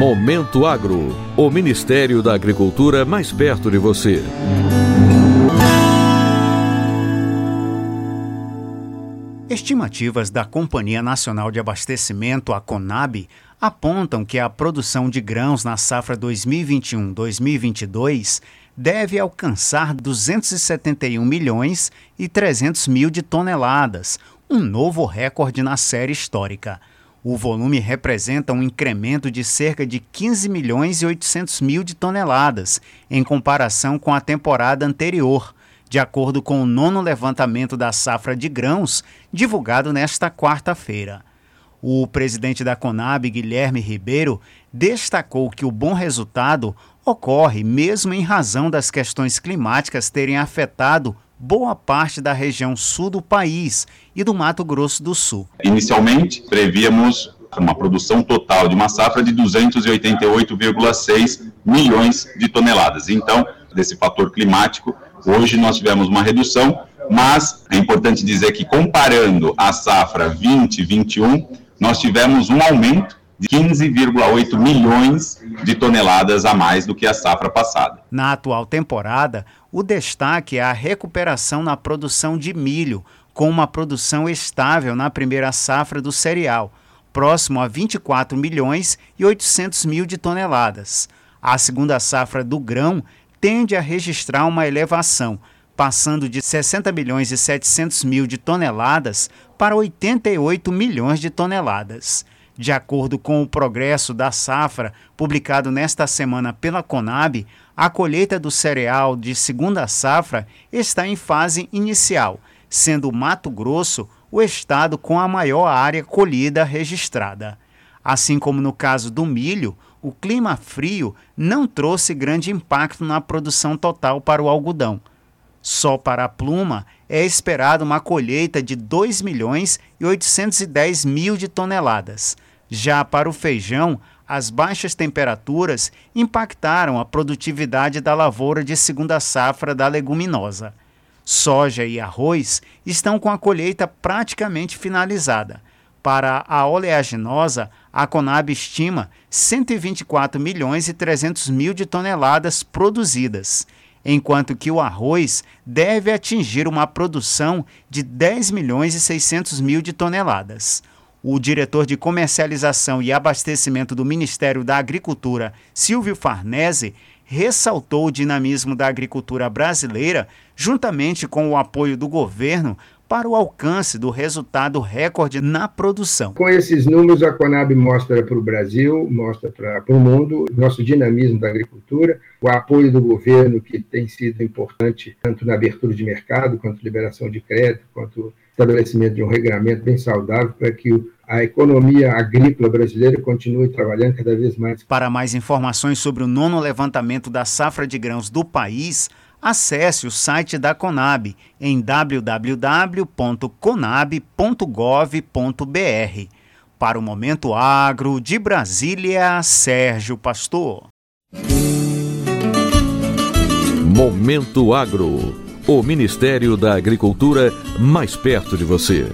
Momento Agro, o Ministério da Agricultura mais perto de você. Estimativas da Companhia Nacional de Abastecimento, a CONAB, apontam que a produção de grãos na safra 2021-2022 deve alcançar 271 milhões e 300 mil de toneladas, um novo recorde na série histórica. O volume representa um incremento de cerca de 15 milhões e 800 mil de toneladas, em comparação com a temporada anterior, de acordo com o nono levantamento da safra de grãos, divulgado nesta quarta-feira. O presidente da Conab, Guilherme Ribeiro, destacou que o bom resultado ocorre mesmo em razão das questões climáticas terem afetado boa parte da região sul do país e do Mato Grosso do Sul. Inicialmente, prevíamos uma produção total de uma safra de 288,6 milhões de toneladas. Então, desse fator climático, hoje nós tivemos uma redução, mas é importante dizer que comparando a safra 2021, nós tivemos um aumento de 15,8 milhões de toneladas a mais do que a safra passada. Na atual temporada, o destaque é a recuperação na produção de milho, com uma produção estável na primeira safra do cereal, próximo a 24 milhões e 800 mil de toneladas. A segunda safra do grão tende a registrar uma elevação, passando de 60 milhões e 700 mil de toneladas para 88 milhões de toneladas. De acordo com o progresso da safra, publicado nesta semana pela Conab, a colheita do cereal de segunda safra está em fase inicial, sendo Mato Grosso o estado com a maior área colhida registrada. Assim como no caso do milho, o clima frio não trouxe grande impacto na produção total para o algodão. Só para a pluma é esperada uma colheita de 2 milhões e 810 mil de toneladas já para o feijão, as baixas temperaturas impactaram a produtividade da lavoura de segunda safra da leguminosa. Soja e arroz estão com a colheita praticamente finalizada. Para a oleaginosa, a Conab estima 124 milhões e 300 mil de toneladas produzidas, enquanto que o arroz deve atingir uma produção de 10 milhões e 600 mil de toneladas. O diretor de comercialização e abastecimento do Ministério da Agricultura, Silvio Farnese, ressaltou o dinamismo da agricultura brasileira, juntamente com o apoio do governo para o alcance do resultado recorde na produção. Com esses números, a Conab mostra para o Brasil, mostra para o mundo, nosso dinamismo da agricultura, o apoio do governo, que tem sido importante tanto na abertura de mercado, quanto liberação de crédito, quanto estabelecimento de um regulamento bem saudável para que a economia agrícola brasileira continue trabalhando cada vez mais. Para mais informações sobre o nono levantamento da safra de grãos do país, acesse o site da Conab em www.conab.gov.br. Para o Momento Agro de Brasília, Sérgio Pastor. Momento Agro o Ministério da Agricultura mais perto de você.